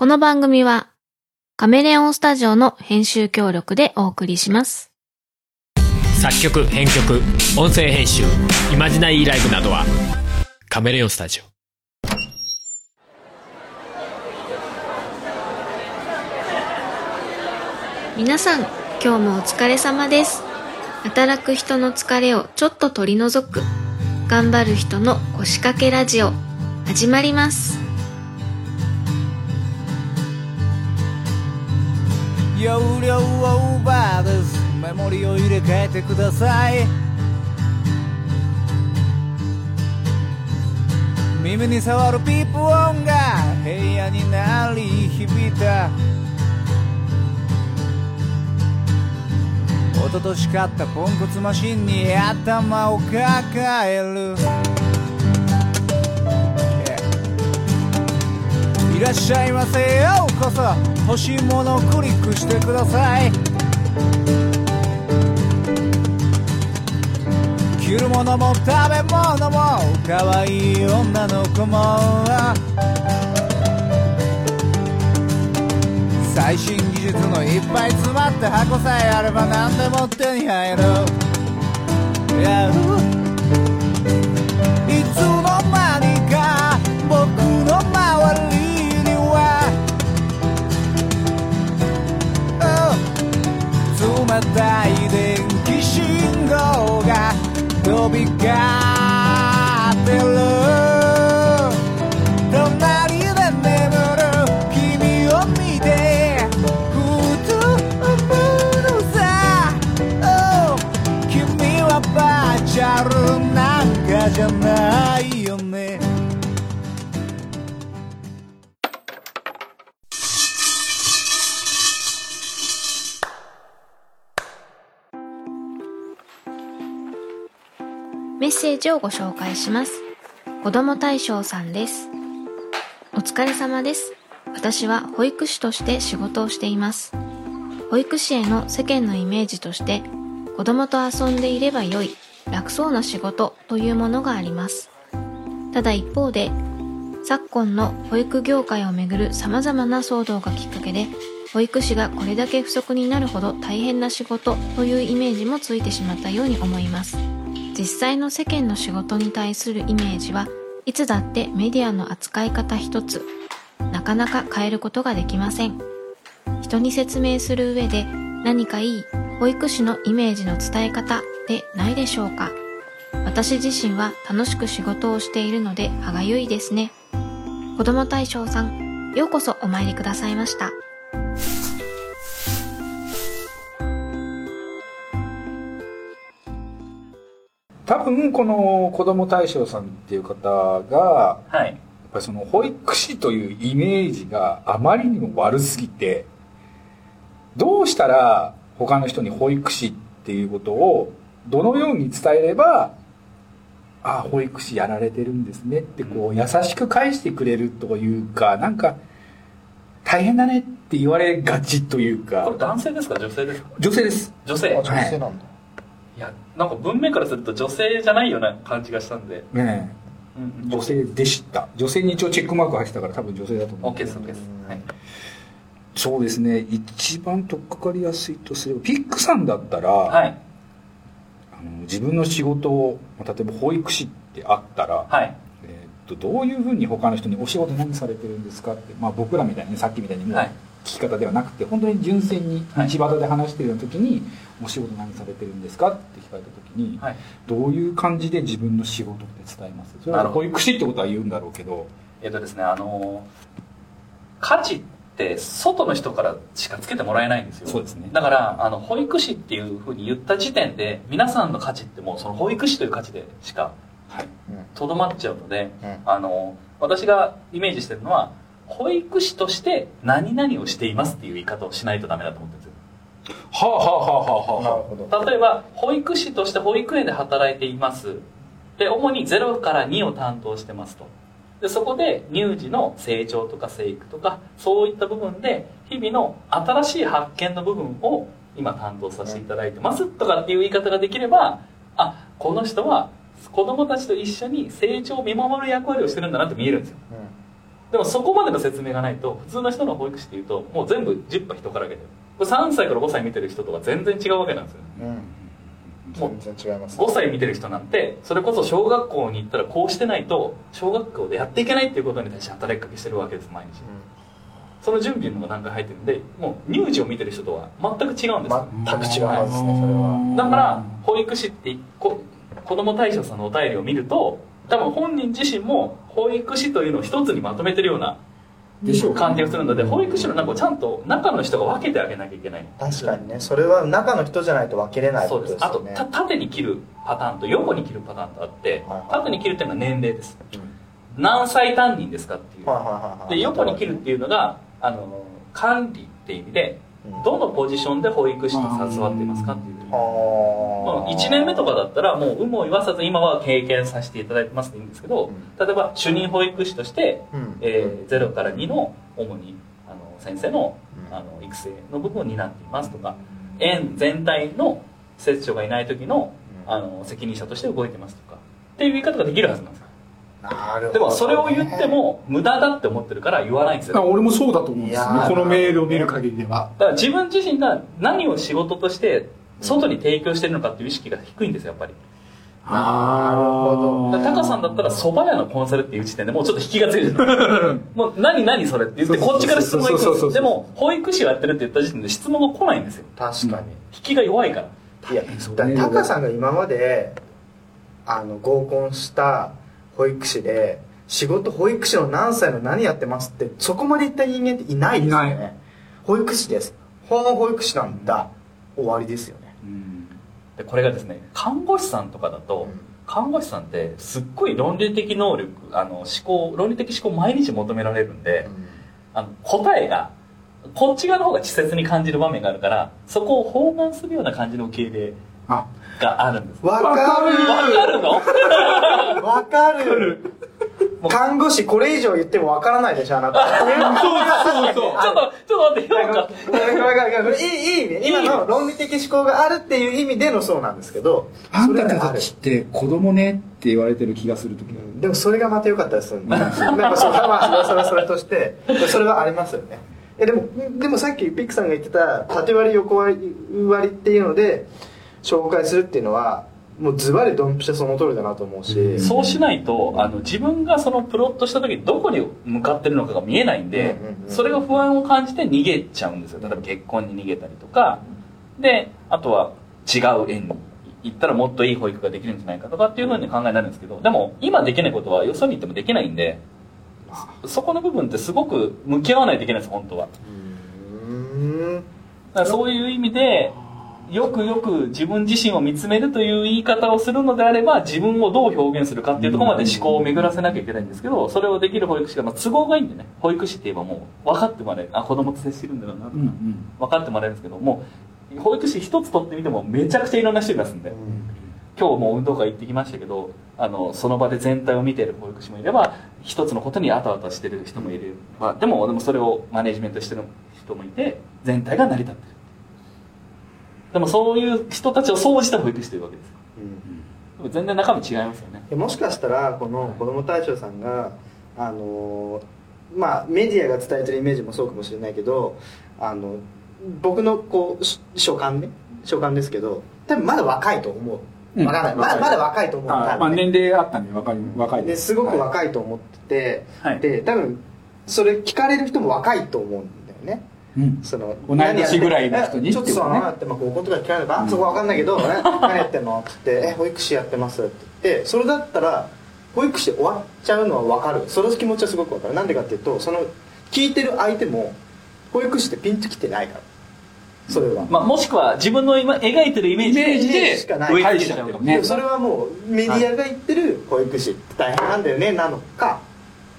この番組はカメレオンスタジオの編集協力でお送りします。作曲編曲音声編集イマジナリーライブなどはカメレオンスタジオ皆さん、今日もお疲れ様です。働く人の疲れをちょっと取り除く、頑張る人の腰掛けラジオ、始まります。容量オーバーですメモリを入れ替えてください。耳に触るピープ音が部屋に鳴り響いた。一昨年買ったポンコツマシンに頭を抱える。らっしゃいませ。ようこそ欲しいものをクリックしてください。着るものも食べ物も可愛い女の子も。最新技術のいっぱい詰まった箱さえあれば何でも手に入る。Yeah oh 冷たい電気信号が飛び交ってる。隣で眠る君を見てふと思うのさ、oh 君はバーチャルなんかじゃない。セージをご紹介します。子供大将さんです。お疲れ様です。私は保育士として仕事をしています。保育士への世間のイメージとして、子供と遊んでいればよい、楽そうな仕事というものがあります。ただ一方で、昨今の保育業界をめぐる様々な騒動がきっかけで、保育士がこれだけ不足になるほど大変な仕事というイメージもついてしまったように思います。実際の世間の仕事に対するイメージはいつだってメディアの扱い方一つなかなか変えることができません。人に説明する上で何かいい保育士のイメージの伝え方でないでしょうか。私自身は楽しく仕事をしているので歯がゆいですね。子供大将さんようこそお参りくださいました。多分この子供大将さんっていう方がはい。やっぱりその保育士というイメージがあまりにも悪すぎてどうしたら他の人に保育士っていうことをどのように伝えればああ保育士やられてるんですねってこう優しく返してくれるというかなんか大変だねって言われがちというこかれ男性ですか？女性ですか？女性です女性。女性なんだ。いや、なんか文面からすると女性じゃないような感じがしたんで。ねうんえ女。性でした女性に一応チェックマーク入ってたから多分女性だと思う OK です、OK です。はい。そうですね一番取っかかりやすいとすればピックさんだったら、はい。あの自分の仕事を例えば保育士ってあったら、はい。えーっとどういうふうに他の人にお仕事何されてるんですかって、まあ、僕らみたいにねさっきみたいにもうはい聞き方ではなくて本当に純粋にはい。道端で話してるような時に、お仕事何されてるんですかって聞かれた時に、はい。どういう感じで自分の仕事って伝えます？それはなるほど保育士ってことは言うんだろうけど。えっとですね、あのー価値って外の人からしかつけてもらえないんですよ。そうですね。だから、あの、保育士っていうふうに言った時点で、皆さんの価値ってもうその保育士という価値でしかはい。とどまっちゃうので、うん。あの、私がイメージしてるのは、保育士として何々をしていますっていう言い方をしないとダメだと思ってるんですよ。はあはあはあはあはあ。例えば、保育士として保育園で働いています。で、主に0から2を担当してますと。で、そこで乳児の成長とか生育とか、そういった部分で、日々の新しい発見の部分を今担当させていただいてますとかっていう言い方ができれば、あ、この人は子供たちと一緒に成長を見守る役割をしてるんだなって見えるんですよ。でもそこまでの説明がないと普通の人の保育士っていうともう全部10羽人からげてる。これ3歳から5歳見てる人とは全然違うわけなんですよ。うん全然違います5歳見てる人なんてそれこそ小学校に行ったらこうしてないと小学校でやっていけないっていうことに対して働きかけしてるわけです毎日。その準備の段階入ってるんでもう乳児を見てる人とは全く違うんですよ。全く違いますねそれは。だから保育士ってこ子ども対象さんのお便りを見ると多分本人自身も保育士というのを一つにまとめてるような感じがするので保育士の中をちゃんと中の人が分けてあげなきゃいけない。確かにね。それは中の人じゃないと分けれないそうことであとです。すよねた縦に切るパターンと横に切るパターンとあってはいはい。縦に切るっていうのは年齢です。うん。何歳担任ですかっていう。はいはいはいはい。で横に切るっていうのがあの管理っていう意味でうん。どのポジションで保育士と携わっていますかっていうはあ1年目とかだったらもう有無を言わさず今は経験させていただいてますでいいんですけど、うん。例えば主任保育士として、うん。えー0から2の主にあの先生のうん。あの育成の部分を担っていますとか園全体の施設長がいない時のうん。あの責任者として動いてますとかっていう言い方ができるはずなんですよ。なるほどね。でもそれを言っても無駄だって思ってるから言わないんですよ。あ俺もそうだと思うんですね。このメールを見る限りでは。だから自分自身が何を仕事として外に提供してるのかっていう意識が低いんですよやっぱり。なるほど。タカさんだったら蕎麦屋のコンサルっていう時点でもうちょっと引きがついてる もう何何それって言ってこっちから質問がいくんですでも保育士をやってるって言った時点で質問が来ないんですよ。確かに。引きが弱いから。いやタカさんが今まであの合コンした保育士で仕事保育士の何歳の何やってますってそこまで言った人間っていないですよね。保育士です。ほん保育士なんだ。終わりですよねでこれがですね看護師さんとかだと、うん。看護師さんってすっごい論理的能力あの思考論理的思考を毎日求められるんで、あの答えがこっち側の方が稚拙に感じる場面があるからそこを包含するような感じの受け入れあがあるんです。わかる。わかるの？わかる看護師これ以上言ってもわからないでしょあなた。そうそうそう。ちょっとちょっと待っていいいい意味今の論理的思考があるっていう意味でのそうなんですけどあんたたちって子供ねって言われてる気がする時がある。でもそれがまた良かったでするんでなんかそうまあそれはそれとして。それはありますよね。えでもでもさっきピックさんが言ってた縦割り横割り割りっていうので紹介するっていうのはもうズバリドンピシャその通りだなと思うし。そうしないとあの自分がそのプロットした時にどこに向かってるのかが見えないんで、うんうんうんそれが不安を感じて逃げちゃうんですよ。例えば結婚に逃げたりとか。であとは違う園に行ったらもっといい保育ができるんじゃないかとかっていうふうに考えになるんですけどでも今できないことはよそに行ってもできないんでそこの部分ってすごく向き合わないといけないんです本当は。だからそういう意味でよくよく自分自身を見つめるという言い方をするのであれば自分をどう表現するかっていうところまで思考を巡らせなきゃいけないんですけどそれをできる保育士が、まあ、都合がいいんでね。保育士って言えばもう分かってもらえる。あ子供と接してるんだろうなとか、うんうん。分かってもらえるんですけどもう保育士一つ取ってみてもめちゃくちゃいろんな人いますんで。今日も運動会行ってきましたけどあのその場で全体を見ている保育士もいれば一つのことにあたあたしてる人もいる、まあ、でもでもそれをマネジメントしてる人もいて全体が成り立ってるでもそういう人たちを総じた保育士というわけですでも全然中身違いますよね。でもしかしたらこの子ども大将さんがあのーまあメディアが伝えてるイメージもそうかもしれないけどあの僕のこうし所感ね所感ですけど多分まだ若いと思う。うん。わかんない、まだまだ若いと思う。あまあ年齢あったんで若い若いですごく若いと思ってて、はい。で多分それ聞かれる人も若いと思うんだよね。うんその同い年ぐらいの人にえちょっとさ何やってんの高校とか聞かれれば、そこわかんないけど、え何やってんのって言って「え保育士やってます」って言ってそれだったら保育士で終わっちゃうのはわかる。その気持ちはすごくわかる。なんでかっていうとその聞いてる相手も保育士ってピンときてないから。それは、まあ、もしくは自分の今描いてるイメージでしかない。かもしれないでもそれはもうメディアが言ってる保育士って大変なんだよねなのか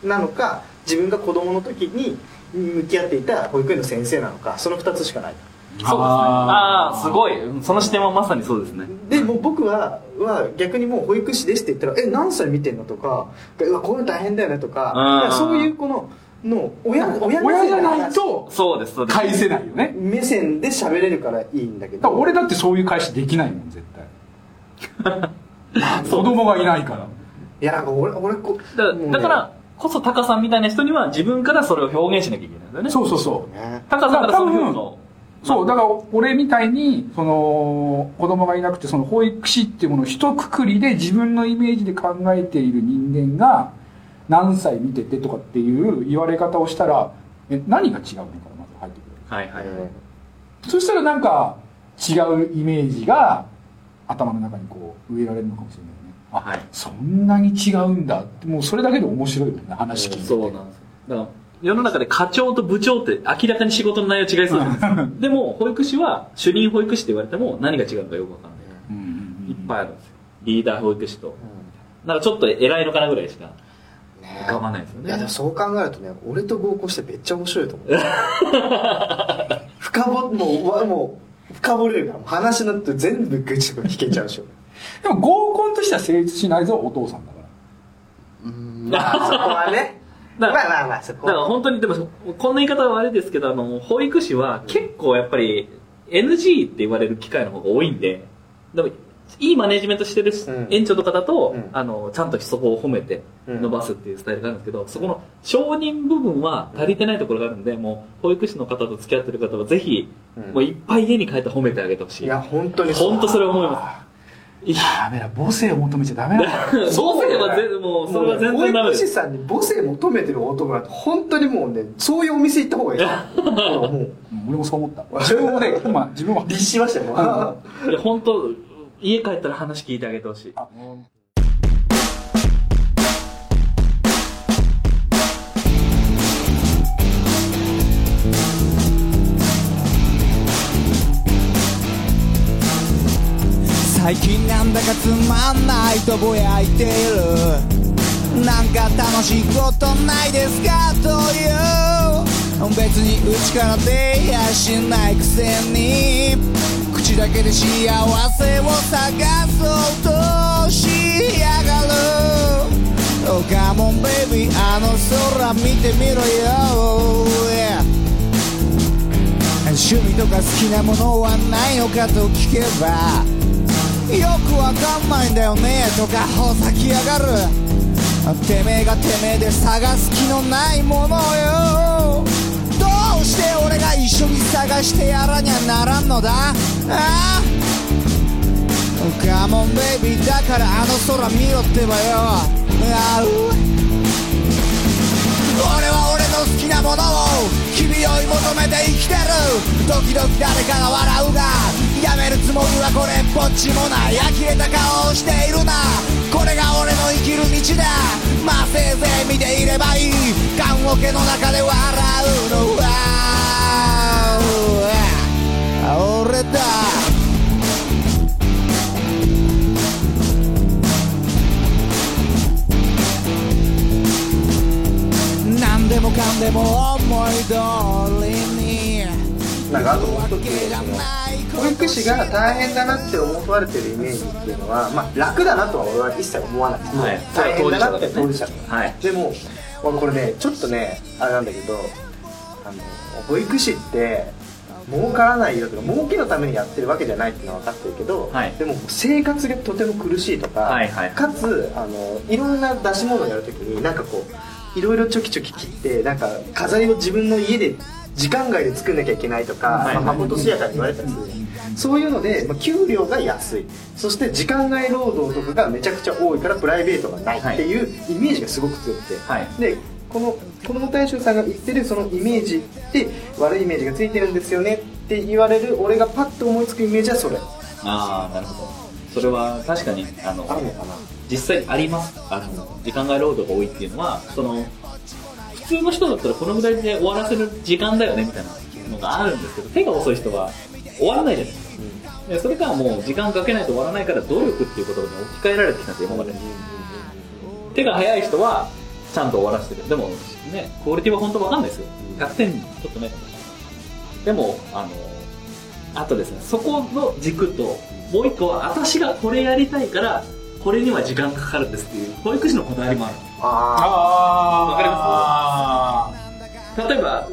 なのか自分が子供の時に向き合っていた保育園の先生なのかその2つしかない。そうですね。ああーすごい。うんその視点はまさにそうですね。でもう僕はは逆にもう保育士ですって言ったら「え何歳見てんの?」とか「うわこういうの大変だよね」とかうんそういうこのの親親目親じゃないとそうですそうです。返せないよね。目線で喋れるからいいんだけど。俺だってそういう返しできないもん絶対。子供がいないから。いやなんか俺俺こだもうねだからこそタカさんみたいな人には自分からそれを表現しなきゃいけないんだよね。そうそうそう。ねタカさんからその表現を。そう、だから俺みたいに、その、子供がいなくて、その保育士っていうものを一括りで自分のイメージで考えている人間が、何歳見ててとかっていう言われ方をしたら、え、何が違うのかなまず入ってくる。はいはい。そしたらなんか、違うイメージが、頭の中にこう、植えられるのかもしれないね。あ、はいそんなに違うんだって、もうそれだけで面白いよね、話聞いてて。そうなんですよ。だから、世の中で課長と部長って明らかに仕事の内容違いそうじゃないですか。でも、保育士は主任保育士って言われても何が違うのかよくわかんない。うんうんうんいっぱいあるんですよ。リーダー保育士と。なんかちょっと偉いのかなぐらいしかね浮かばないですよね。いやでもそう考えるとね俺と合コンしてめっちゃ面白いと思う 深掘もうわもう深掘れるからもう話のって全部愚痴とか聞けちゃうでしょでも合コンとしては成立しないぞ、お父さんだから。うんまあそこはね。まだからあまあまあそこ。だからは本当に、でも、こんな言い方は悪いですけど、あの、保育士は結構やっぱり NG って言われる機会の方が多いんで、でも、いいマネジメントしてるうん。園長とかだと、うん。あの、ちゃんとそこを褒めてうん。伸ばすっていうスタイルがあるんですけど、そこの承認部分は足りてないところがあるんで、もう、保育士の方と付き合ってる方はぜひ、うん。もういっぱい家に帰って褒めてあげてほしい。いや本当に本当それ思います。いや、ダメだ、母性を求めちゃダメだ。母性は全然、もう、それは全然ダメでさんに母性求めてる男なんて本当にもうねそういうお店行った方がいいよもううん俺もそう思った。自分もね、今、自分も。律しましたよいや、本当家帰ったら話聞いてあげてほしい。最近なんだかつまんないとぼやいてる。なんか楽しいことないですかという。別にうちから出やしないくせに。口だけで幸せを探そうとしやがる。Oh come on baby あの空見てみろよ、Yeah. 趣味とか好きなものはないのかと聞けば。よくわかんないんだよねとかほざきやがる。てめえがてめえで探す気のないものよ。どうして俺が一緒に探してやらにゃならんのだ？あ？あカモンベイビーだからあの空見ろってばよ。あう？なものを君を追い求めて生きてる。時々誰かが笑うがやめるつもりはこれっぽっちもない。呆れた顔をしているな。これが俺の生きる道だ。まあせいぜい見ていればいい。棺桶の中で笑うのは。俺だ。でも思い通りになんかあともう一つ保育士が大変だなって思われてるイメージっていうのは、まあ、楽だなとは俺は一切思わないはい大変だなって当事者だはいでも俺これねちょっとねあれなんだけどあの保育士って儲からないよとか儲けのためにやってるわけじゃないっていうのは分かってるけど、はい。でも生活がとても苦しいとか、はいはい。かつあのいろんな出し物をやるときになんかこういろいろちょきちょき切ってなんか飾りを自分の家で時間外で作んなきゃいけないとか、はいまあ、誠しやかに言われたりする。そういうので、まあ、給料が安い。そして時間外労働とかがめちゃくちゃ多いからプライベートがないってい。うイメージがすごく強くて、はい。でこの子ども大将さんが言ってるそのイメージって悪いイメージがついてるんですよねって言われる俺がパッと思いつくイメージはそれ。ああ、なるほど。それは確かに、あの、あるのかな実際あります。あの、時間外労働が多いっていうのは、その、普通の人だったらこのぐらいで終わらせる時間だよねみたいなのがあるんですけど、手が遅い人は終わらないじゃないですか。でそれがもう時間かけないと終わらないから努力っていう言葉に置き換えられてきたんですよ、今まで。手が早い人はちゃんと終わらせてる。でも、ね、クオリティは本当わかんないですよ。100点ちょっとね。でも、あの、あとですね、そこの軸と、もう一個は、私がこれやりたいから、これには時間かかるんですっていう、保育士のこだわりもある。ああわかります例えば、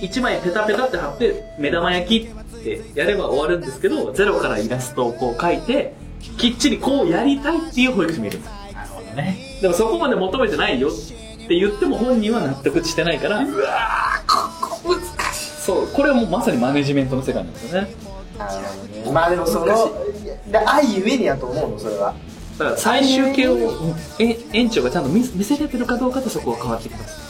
1枚ペタペタって貼って、目玉焼きってやれば終わるんですけど、ゼロからイラストをこう描いて、きっちりこうやりたいっていう保育士もいるんですよ。なるほどね。でもそこまで求めてないよ。って言っても本人は納得してないからうわここ難しいそうこれはもうまさにマネジメントの世界なんですよねまあでもそので愛ゆえにやと思うのそれはだから最終形をえ園長がちゃんと見見せれてるかどうかとそこは変わってきます。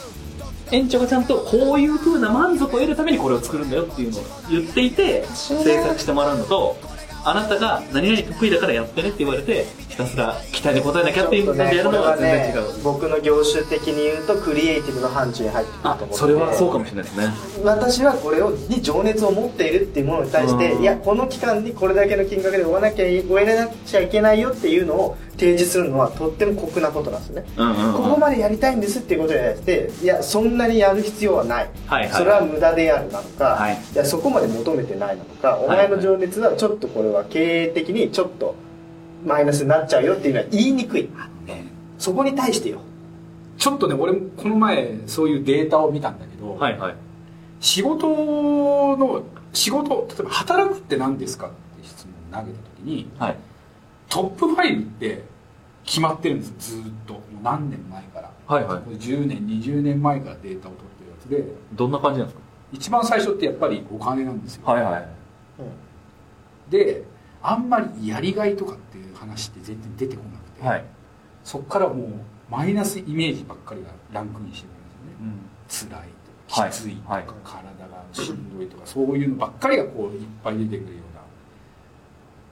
園長がちゃんとこういう風な満足を得るためにこれを作るんだよっていうのを言っていて制作してもらうのとあなたが何々得意だからやってねって言われてひたすら期待に応えなきゃっていうのでやるのは全然違う、僕の業種的に言うとクリエイティブの範疇に入ってくるとあ思ってそれはそうかもしれないですね。私はこれをに情熱を持っているっていうものに対して、うん。いやこの期間にこれだけの金額で終わなきゃい終えなきゃいけないよっていうのを提示するのはとっても酷なことなんですよね、うんうんうん。ここまでやりたいんですっていうことに対していやそんなにやる必要はない、はいはい。それは無駄であるなのか、はい。い、やそこまで求めてないなのかお前の情熱はちょっとこれは経営的にちょっとマイナスになっちゃうよっていうのは言いにくい。そこに対してよ。ちょっとね俺もこの前そういうデータを見たんだけど、はいはい。仕事の仕事例えば働くって何ですかって質問を投げた時にはいトップ5って決まってるんですずーっと。もう何年前から、はいはい。これ10年20年前からデータを取ってるやつで。どんな感じなんです一番最初ってやっぱりお金なんですよ、かはいはい。であんまりやりがいとかっていう話って全然出てこなくて、はい、そっからもうマイナスイメージばっかりがランクインしてくるんですよね。辛いとかきついとか、はい。体がしんどいとかそういうのばっかりがこういっぱい出てくるような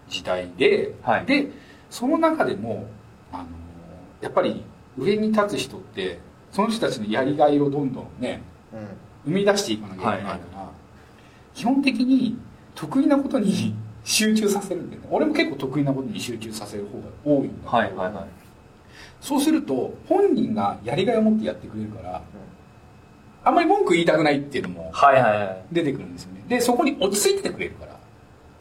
時代で、はい。でその中でもあのやっぱり上に立つ人ってその人たちのやりがいをどんどんね生み出していかなきゃいけないから、基本的に得意なことに 集中させるんだよね俺も結構得意なことに集中させる方が多いんだけど。はいはいはい。そうすると本人がやりがいを持ってやってくれるから、あんまり文句言いたくないっていうのもはいはいはい。出てくるんですよね。でそこに落ち着いててくれるから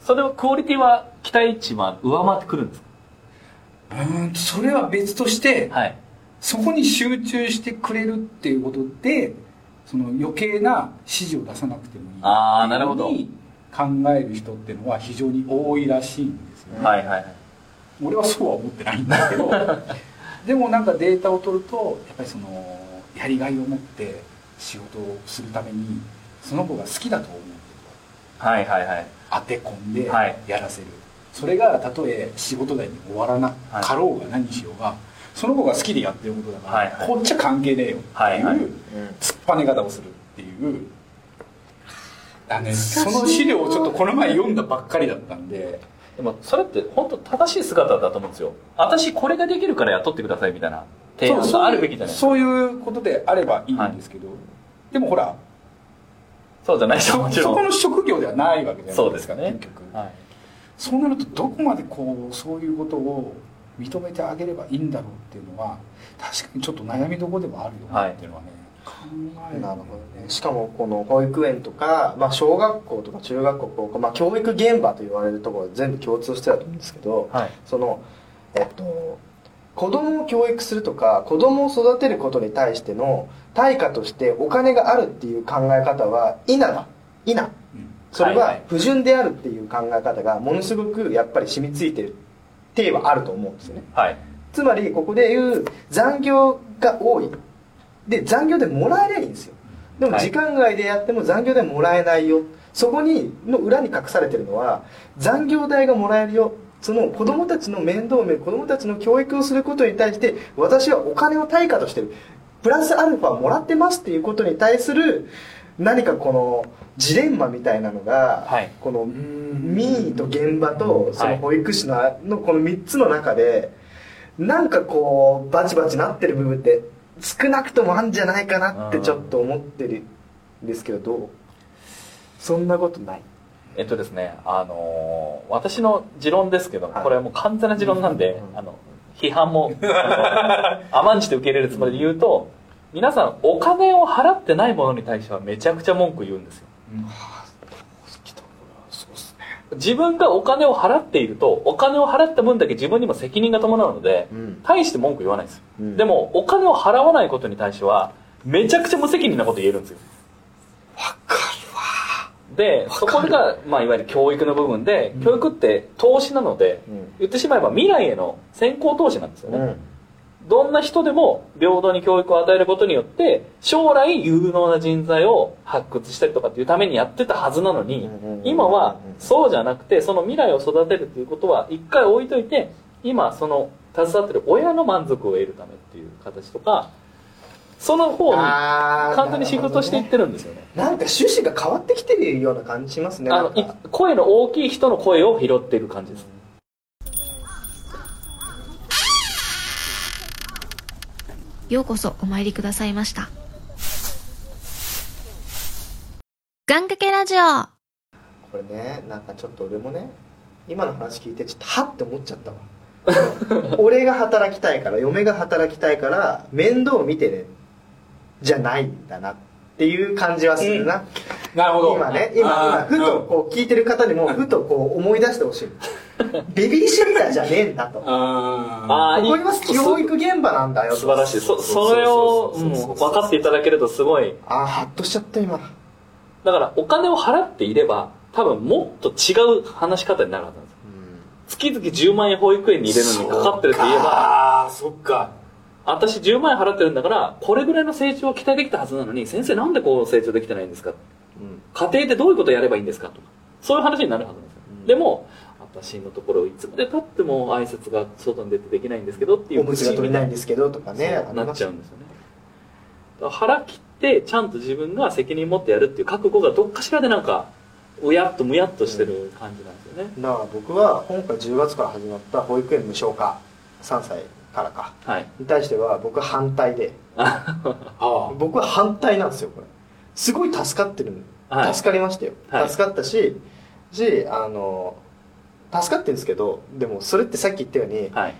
それはクオリティは期待値は上回ってくるんですうーんとそれは別として、かはい。そこに集中してくれるっていうことでその余計な指示を出さなくてもいいあーなるほど。考える人っていうのは非常に多いらしいんですよね、はいはいはい。俺はそうは思ってないんだけど でもなんかデータを取るとやっぱりそのやりがいを持って仕事をするためにその子が好きだと思うはいはいはい当て込んではい。やらせる、それがたとえ仕事代に終わらなはい。かろうが何しようがその子が好きでやってることだから、はいはい。こっちは関係ねえよっていう、はいはい。突っぱね方をするっていう。あのねその資料をちょっとこの前読んだばっかりだったんで。でもそれって本当正しい姿だと思うんですよ。私これができるから雇ってくださいみたいな提案があるべきじゃないですかそういうことであればいいんですけど、でもほらそうじゃないそもちろん。そこの職業ではないわけじゃないそうですかね。結局、はい。そうなるとどこまでこうそういうことを認めてあげればいいんだろうっていうのは確かにちょっと悩みどころでもあるよなっていうのはね、考えるなるほどね。しかもこの保育園とか、まあ、小学校とか中学校高校、まあ、教育現場と言われるところは全部共通してだと思うんですけど、はい。そのえっと子供を教育するとか子供を育てることに対しての対価としてお金があるっていう考え方は否だ。否うん。それは不純であるっていう考え方がものすごくやっぱり染みついてる体はあると思うんですよね。はい。つまりここで言う残業が多い。で残業でもらえないいんですよ。でもはい。時間外でやっても残業でもらえないよ。そこにの裏に隠されてるのは残業代がもらえるよその子供たちの面倒を見る子供たちの教育をすることに対して私はお金を対価としてる。プラスアルファもらってますっていうことに対する何かこのジレンマみたいなのが、はい。この民意と現場とその保育士ののこの3つの中でなんかこうバチバチなってる部分って少なくともあるんじゃないかなってちょっと思ってるんですけどどう？そんなことないえっとですねあのー私の持論ですけど、はい。これはもう完全な持論なんで、うんあの批判もあの 甘んじて受け入れるつもりで言うと皆さんお金を払ってないものに対してはめちゃくちゃ文句言うんですよ。自分がお金を払っているとお金を払った分だけ自分にも責任が伴うので、うん。大して文句言わないんですよ、うん。でもお金を払わないことに対してはめちゃくちゃ無責任なこと言えるんですよでそこが、まあ、いわゆる教育の部分で、教育って投資なので、うん。言ってしまえば未来への先行投資なんですよね、るわどんな人でも平等に教育を与えることによって将来有能な人材を発掘したりとかっていうためにやってたはずなのに今はそうじゃなくてその未来を育てるっていうことは一回置いといて今その携わってる親の満足を得るためっていう形とかその方に完全にシフトしていってるんですよね。なんか趣旨が変わってきてるような感じしますねあの声の大きい人の声を拾っている感じです。ようこそお参りくださいました。願掛けラジオ。これねなんかちょっと俺もね今の話聞いてちょっとはって思っちゃったわ。俺が働きたいから嫁が働きたいから面倒見てねじゃないんだなっていう感じはするな、なるほど。今ね今今ふとこう聞いてる方にもふとこう思い出してほしい。ベ ビーシッターじゃねえんだと。こああー。こには教育現場なんだよと。素晴らしい。そそれをうん分かっていただけるとすごい。ああハッとしちゃった今。だからお金を払っていれば多分もっと違う話し方になるはずなんですよ。月々10万円保育園に入れるのにかかってると言えばああそっか私10万円払ってるんだからこれぐらいの成長を期待できたはずなのに先生なんでこう成長できてないんですか？家庭でどういうことをやればいいんですか？とかそういう話になるはずなんですよ、でも私のところいつまでたっても挨拶が外に出てできないんですけどっていうおむつが取れないんですけどとかねなっちゃうんですよね。腹切ってちゃんと自分が責任持ってやるっていう覚悟がどっかしらでなんかうやっとむやっとしてる感じなんですよね、だから僕は今回10月から始まった保育園無償化3歳からか。はい。に対しては僕は反対で。ああ。僕は反対なんですよこれ。すごい助かってる、はい。助かりましたよ、はい。助かったししあの助かってるんですけどでもそれってさっき言ったようにはい。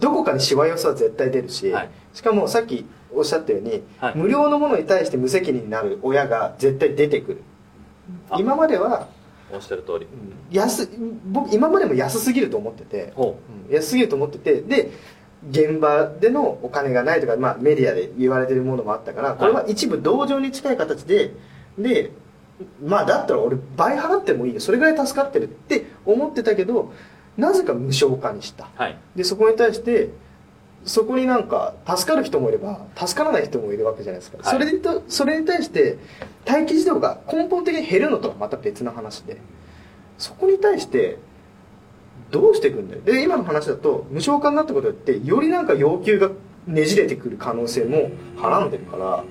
どこかにしわ寄せは絶対出るし、はい。しかもさっきおっしゃったように、はい。無料のものに対して無責任になる親が絶対出てくる。あ。今まではおっしゃる通り。安僕今までも安すぎると思ってて、ほうん安すぎると思っててで現場でのお金がないとか、まあ、メディアで言われてるものもあったからこれは一部同情に近い形ででまあだったら俺倍払ってもいいよ。それぐらい助かってるって思ってたけどなぜか無償化にした。うはい。でそこに対してそこになんか助かる人もいれば助からない人もいるわけじゃないですか、はい。それでとそれに対して待機児童が根本的に減るのとはまた別の話でそこに対してどうしていくんだよ。で今の話だと無償化になったことによってよりなんか要求がねじれてくる可能性もはらんでるから。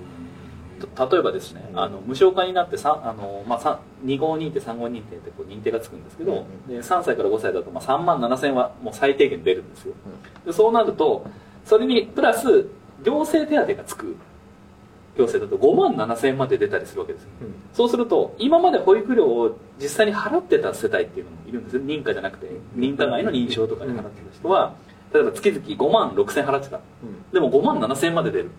と例えばですねあの無償化になってさあの、まあ、さ2号認定3号認定ってこう認定がつくんですけど、うん。で3歳から5歳だとまあ3万7000はもう最低限出るんですよ、でそうなるとそれにプラス行政手当がつく行政だと5万7000円まで出たりするわけですよ。そうすると今まで保育料を実際に払ってた世帯っていうのもいるんですよ。認可じゃなくて認可外の認証とかで払ってた人は例えば月々5万6000円払ってた。でも5万7000円まで出る。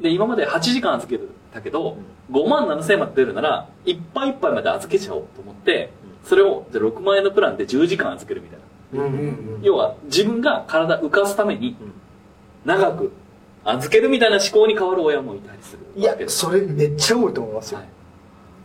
で今まで8時間預けるたけど5万7000円まで出るならいっぱいいっぱいまで預けちゃおうと思ってそれをじゃあ6万円のプランで10時間預けるみたいな。要は自分が体浮かすために長く預けるみたいな思考に変わる親もいたりするいやそれめっちゃ多いと思いますよ、はい。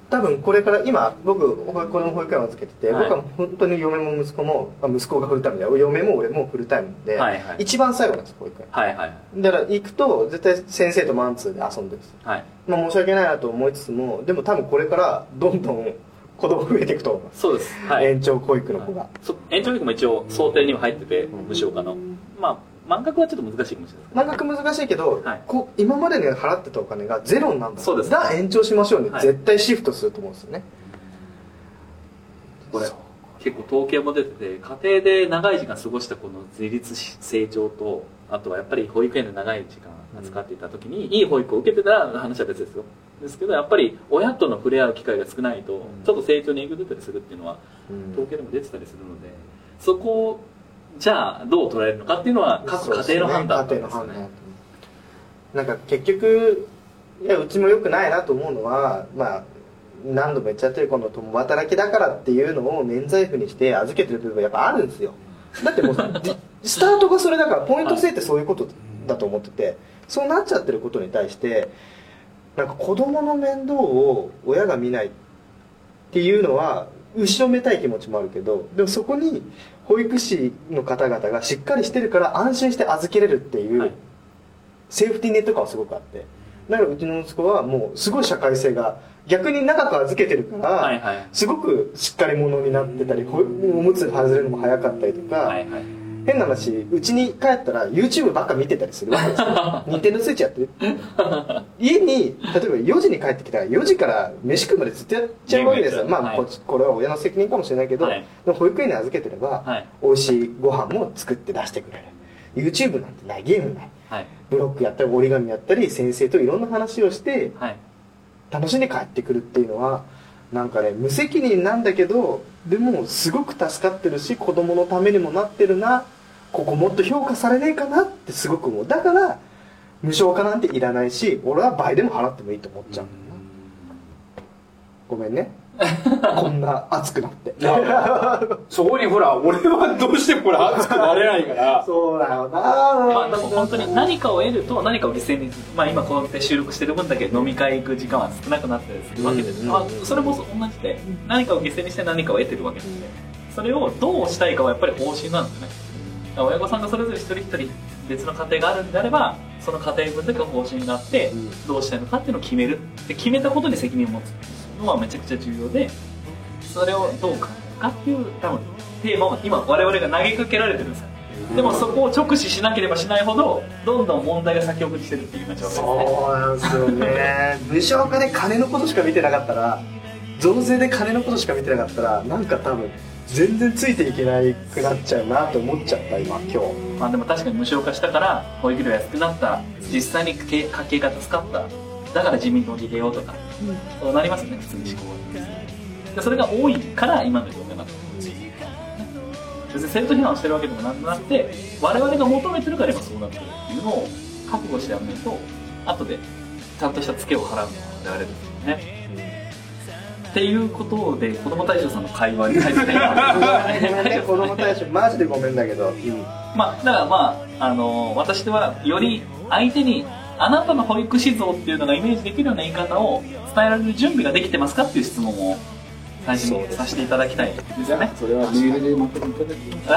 多分これから今僕子供保育園を預けてて、はい。僕は本当に嫁も息子もあ息子がフルタイムで嫁も俺もフルタイムで、はいはい。一番最後なんです保育園。はいはいだから行くと絶対先生とマンツーで遊んでるんです。はい。まあ申し訳ないなと思いつつもでも多分これからどんどん子供増えていくと思います、そうです。はい。延長保育の子が、そ延長保育も一応想定には入ってて無償化の。まあ満額はちょっと難しいかもしれない。満額難しいけど、はい。こ今までに払ってたお金がゼロになるんだそうですだ延長しましょうね、はい。絶対シフトすると思うんですよね。これ結構統計も出てて家庭で長い時間過ごしたこの自立し成長とあとはやっぱり保育園で長い時間扱っていた時に、いい保育を受けてたら話は別ですよ。ですけどやっぱり親との触れ合う機会が少ないとちょっと成長に影響出たりするっていうのは統計でも出てたりするのでそこをじゃあどう捉えるのかっていうのは各家庭の判断ですね。の判断なんか結局いやうちも良くないなと思うのはまあ何度も言っちゃってるこの共働きだからっていうのを免罪符にして預けてる部分がやっぱあるんですよ。だってもうじ スタートがそれだからポイント制ってそういうことだと思っててそうなっちゃってることに対してなんか子供の面倒を親が見ないっていうのは後ろめたい気持ちもあるけどでもそこに保育士の方々がしっかりしてるから安心して預けれるっていう、はい。セーフティーネット感はすごくあって。だからうちの息子はもうすごい社会性が逆に長く預けてるから、すごくしっかり者になってたりほおむつ外れるのも早かったりとか、はいはい変な話うちに帰ったら YouTube ばっか見てたりするわけですよ。任天堂スイッチやって。る家に例えば4時に帰ってきたら4時から飯食うまでずっとやっちゃうわけですよ。まあ、はい。ここれは親の責任かもしれないけど、はい。でも保育園に預けてれば、はい。美味しいご飯も作って出してくれる。YouTube なんてないゲームない。はい。ブロックやったり折り紙やったり先生といろんな話をしてはい。楽しんで帰ってくるっていうのはなんかね無責任なんだけどでもすごく助かってるし子供のためにもなってるなここもっと評価されねえかなってすごく思う。だから無償化なんていらないし俺は倍でも払ってもいいと思っちゃう。んだよなごめんね。こんな熱くなって。そこにほら俺はどうしてもほら熱くなれないから。そうだよな。まあでも本当に何かを得ると何かを犠牲にまあ今こうやって収録してる分だけ飲み会行く時間は少なくなったりするわけです、うんまあ、それも同じで何かを犠牲にして何かを得てるわけですねそれをどうしたいかはやっぱり方針なんですね。だから親御さんがそれぞれ一人一人別の家庭があるんであればその家庭分だけ方針になってどうしたいのかっていうのを決めるで決めたことに責任を持つのはめちゃくちゃ重要でそれをどう考えるかっていう多分テーマを今我々が投げかけられてるんですよ。でもそこを直視しなければしないほどどんどん問題が先送りしてるっていう今状況ですね。そうなんですよね。無償化で金のことしか見てなかったら増税で金のことしか見てなかったらなんか多分全然ついていけなくなっちゃうなと思っちゃった今今日。まあでも確かに無償化したから保育料安くなった。実際に家家計が助かった。だから自民党に入れようとか、そうなりますね普通に。思考はでそれが多いから今の状況になってる別に戦闘非難をしてるわけでもなんなくて我々が求めてるから今そうなってるっていうのを覚悟してやらないと後でちゃんとしたツケを払うのは我々ですよねっていうことで子供大将さんの会話に入ってごめんね子供対象マジでごめんだけど、まあ、だからまあ、あの私はより相手にあなたの保育士像っていうのがイメージできるような言い方を伝えられる準備ができてますかっていう質問を最初にさせていただきたいですよね。それはメールでまとめていた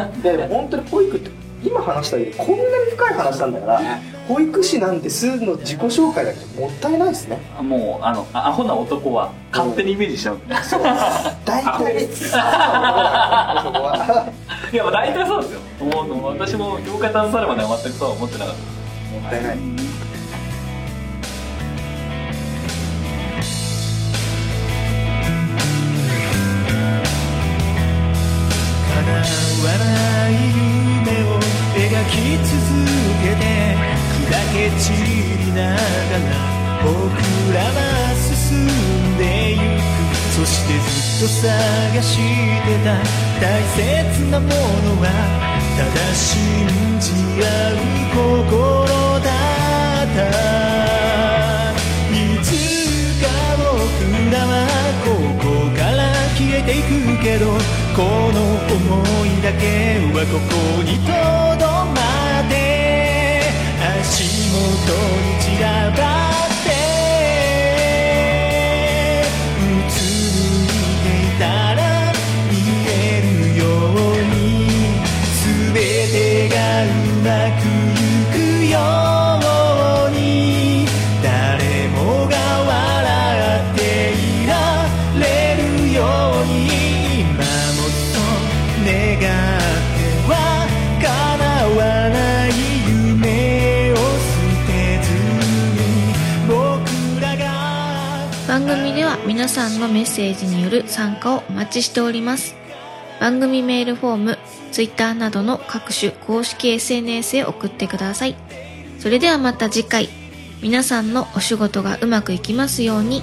だきで 本当に保育って今話したようにこんなに深い話なんだから保育士なんですの自己紹介だけどもったいないですね。もうあのあアホな男は勝手にイメージしちゃうんで大体そこはいやまあ大体そうですよ。もう私も業界携わるまでは全くそうは思ってなかった。もったいないき続けて砕け散りながら僕らは進んでゆく。そしてずっと探してた。大切なものはただ信じ合う心だった。いつか僕らはここから消えていくけどこの想いだけはここにとどまって足元に散らば番組では皆さんのメッセージによる参加をお待ちしております。番組メールフォーム、Twitter などの各種公式 SNS へ送ってください。それではまた次回、皆さんのお仕事がうまくいきますように。